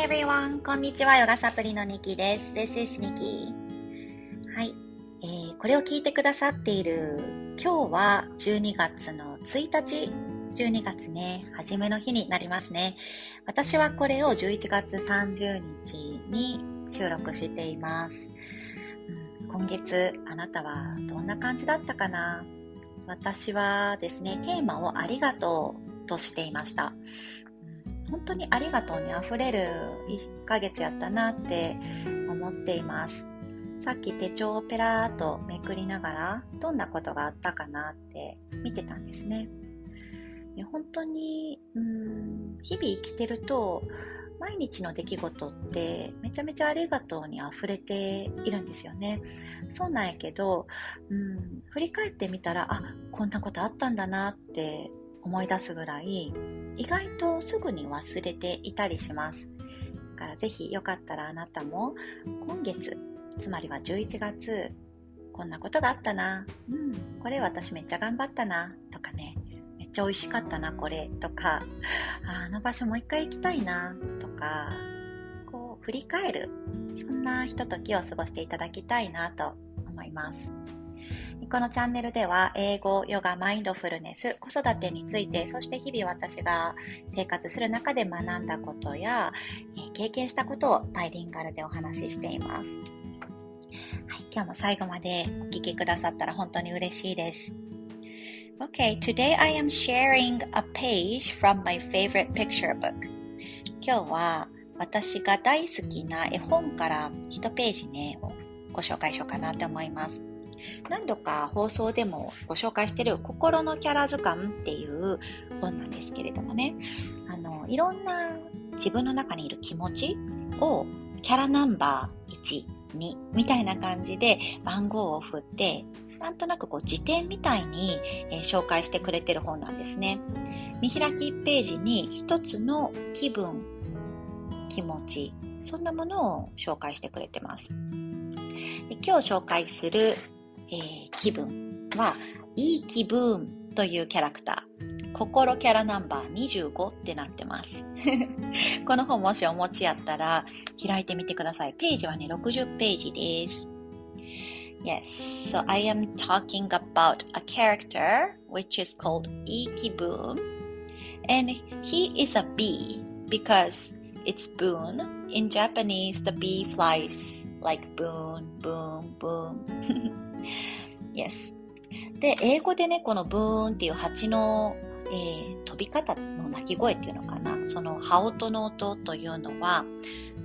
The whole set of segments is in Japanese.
Everyone! こんにちは、ヨガサプリのニキです。This is ニキはい、えー、これを聞いてくださっている今日は12月の1日、12月ね、初めの日になりますね。私はこれを11月30日に収録しています。うん、今月、あなたはどんな感じだったかな？私はですね、テーマをありがとうとしていました。本当にありがとうにあふれる1ヶ月やったなって思っています。さっき手帳をペラーっとめくりながらどんなことがあったかなって見てたんですね。本当にうん日々生きてると毎日の出来事ってめちゃめちゃありがとうに溢れているんですよね。そうなんやけど、うん、振り返ってみたらあこんなことあったんだなって思い出すぐらい意外とすぐに忘れていたりします。だからぜひよかったらあなたも今月、つまりは11月、こんなことがあったな、うん、これ私めっちゃ頑張ったな、とかね、めっちゃ美味しかったな、これ、とか、あの場所もう一回行きたいな、とか、こう振り返る、そんなひとときを過ごしていただきたいなと思います。このチャンネルでは英語、ヨガ、マインドフルネス、子育てについて、そして日々私が生活する中で学んだことや、え経験したことをバイリンガルでお話ししています。はい、今日も最後までお聞きくださったら本当に嬉しいです。Okay, today I am sharing a page from my favorite picture book. 今日は私が大好きな絵本から1ページね、ご紹介しようかなと思います。何度か放送でもご紹介している心のキャラ図鑑っていう本なんですけれどもね、あの、いろんな自分の中にいる気持ちをキャラナンバー1、2みたいな感じで番号を振って、なんとなくこう辞典みたいに、えー、紹介してくれてる本なんですね。見開き1ページに一つの気分、気持ち、そんなものを紹介してくれてます。で今日紹介するえー、気分は、いい気分というキャラクター。心キャラナンバー25ってなってます。この本もしお持ちやったら開いてみてください。ページはね、60ページです。Yes, so I am talking about a character which is called Iki Boom. And he is a bee because it's boon. In Japanese, the bee flies like boon, boom, boom. yes. で、英語でね、このブーンっていう蜂の、えー、飛び方の鳴き声っていうのかな。その羽音の音というのは、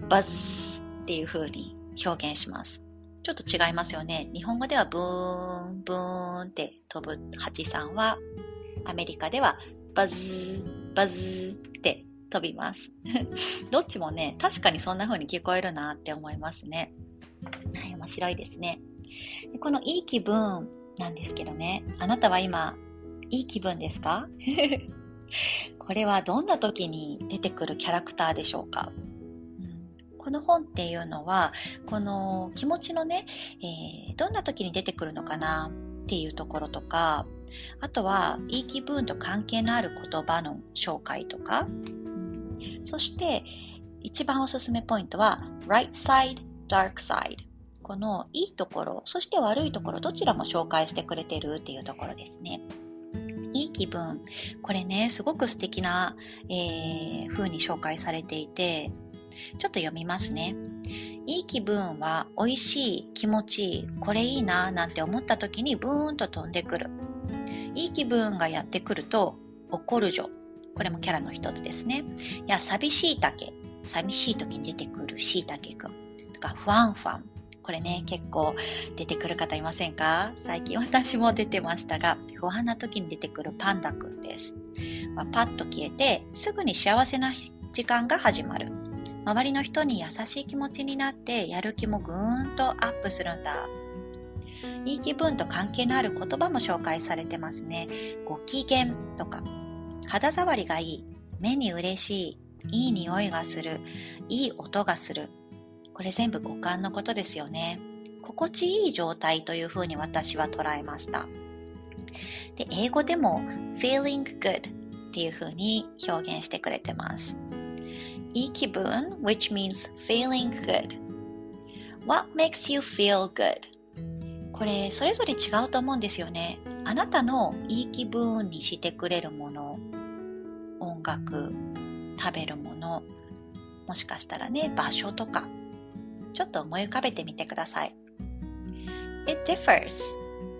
バズっていう風に表現します。ちょっと違いますよね。日本語ではブーン、ブーンって飛ぶ蜂さんは、アメリカではバズ、バズって飛びます。どっちもね、確かにそんな風に聞こえるなって思いますね。はい、面白いですね。このいい気分なんですけどね、あなたは今、いい気分ですか？これはどんな時に出てくるキャラクターでしょうか、うん、この本っていうのは、この気持ちのね、えー、どんな時に出てくるのかなっていうところとか、あとは、いい気分と関係のある言葉の紹介とか、そして、一番おすすめポイントは、right side, dark side。このいいところ、そして悪いところ、どちらも紹介してくれてるっていうところですね。いい気分。これね、すごく素敵な、えー、風に紹介されていて、ちょっと読みますね。いい気分は美味しい、気持ちいい、これいいな、なんて思った時にブーンと飛んでくる。いい気分がやってくると、怒る女。これもキャラの一つですね。いや、寂しい竹。寂しい時に出てくるしいたけくん。とか、ファンファン。これね、結構出てくる方いませんか？最近私も出てましたが、不安な時に出てくるパンダくんです。まあ、パッと消えて、すぐに幸せな時間が始まる。周りの人に優しい気持ちになって、やる気もぐーんとアップするんだ。いい気分と関係のある言葉も紹介されてますね。ご機嫌とか、肌触りがいい、目に嬉しい、いい匂いがする、いい音がする、これ全部五感のことですよね。心地いい状態というふうに私は捉えました。で、英語でも feeling good っていうふうに表現してくれてます。いい気分 which means feeling good. What makes you feel good? これ、それぞれ違うと思うんですよね。あなたのいい気分にしてくれるもの、音楽、食べるもの、もしかしたらね、場所とか、ちょっと思い浮かべてみてください。It differs.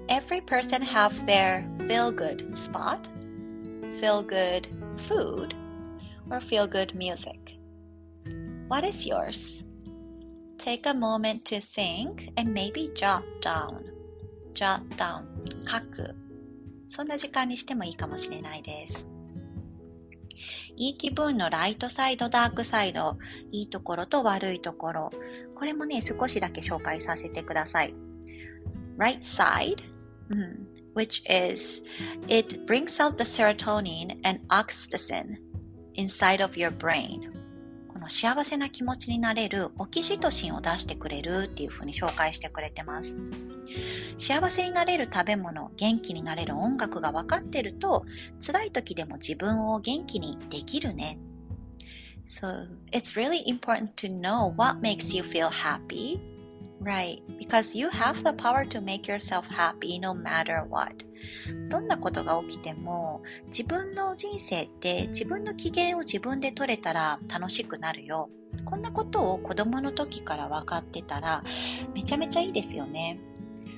Every person have their feel good spot, feel good food, or feel good music. What is yours? Take a moment to think and maybe jot down. Jot down. 書く。そんな時間にしてもいいかもしれないです。いい気分のライトサイド、ダークサイド、いいところと悪いところ。これもね、少しだけ紹介させてください。right side, which is it brings out the serotonin and oxytocin inside of your brain. この幸せな気持ちになれるオキシトシンを出してくれるっていうふうに紹介してくれてます。幸せになれる食べ物、元気になれる音楽が分かってると、辛い時でも自分を元気にできるね。So, it's really important to know what makes you feel happy Right, because you have the power to make yourself happy no matter what. どんなことが起きても自分の人生って自分の機嫌を自分で取れたら楽しくなるよ。こんなことを子供の時から分かってたらめちゃめちゃいいですよね。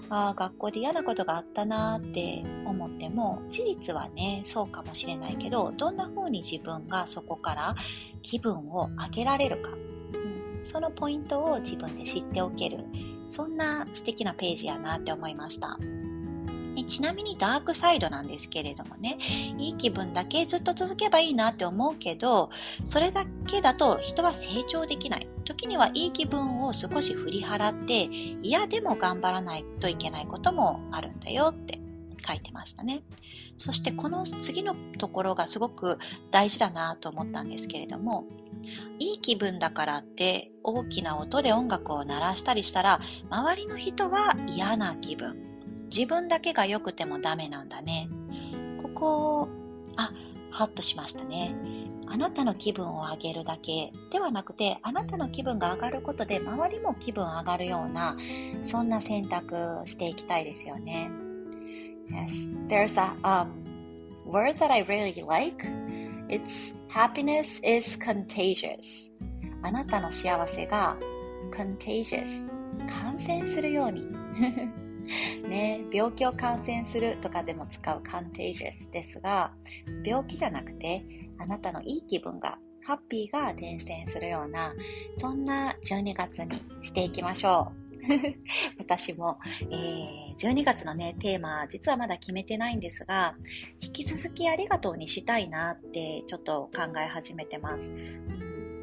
ああ、学校で嫌なことがあったなって思っても事実はね、そうかもしれないけどどんな風に自分がそこから気分を上げられるかうんそのポイントを自分で知っておけるそんな素敵なページやなって思いましたちなみにダークサイドなんですけれどもね、いい気分だけずっと続けばいいなって思うけど、それだけだと人は成長できない。時にはいい気分を少し振り払って、嫌でも頑張らないといけないこともあるんだよって書いてましたね。そしてこの次のところがすごく大事だなと思ったんですけれども、いい気分だからって大きな音で音楽を鳴らしたりしたら周りの人は嫌な気分自分だけが良くてもダメなんだね。ここあハッとしましたね。あなたの気分を上げるだけではなくてあなたの気分が上がることで周りも気分上がるようなそんな選択していきたいですよね。Yes, there's a um, word that I really like. It's happiness is contagious. あなたの幸せが contagious 感染するように。ね、病気を感染するとかでも使う contagious ですが病気じゃなくてあなたのいい気分がハッピーが伝染するようなそんな12月にしていきましょう 私も、えー、12月のね、テーマ、実はまだ決めてないんですが、引き続きありがとうにしたいなってちょっと考え始めてます。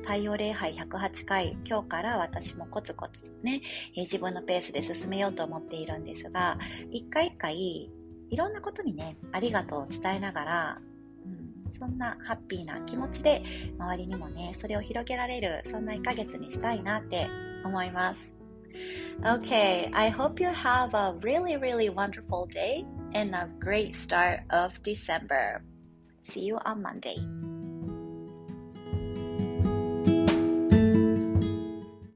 太陽礼拝108回、今日から私もコツコツね、えー、自分のペースで進めようと思っているんですが、一回一回、いろんなことにね、ありがとうを伝えながら、うん、そんなハッピーな気持ちで周りにもね、それを広げられる、そんな1ヶ月にしたいなって思います。Okay, I hope you have a really, really wonderful day and a great start of December. See you on Monday.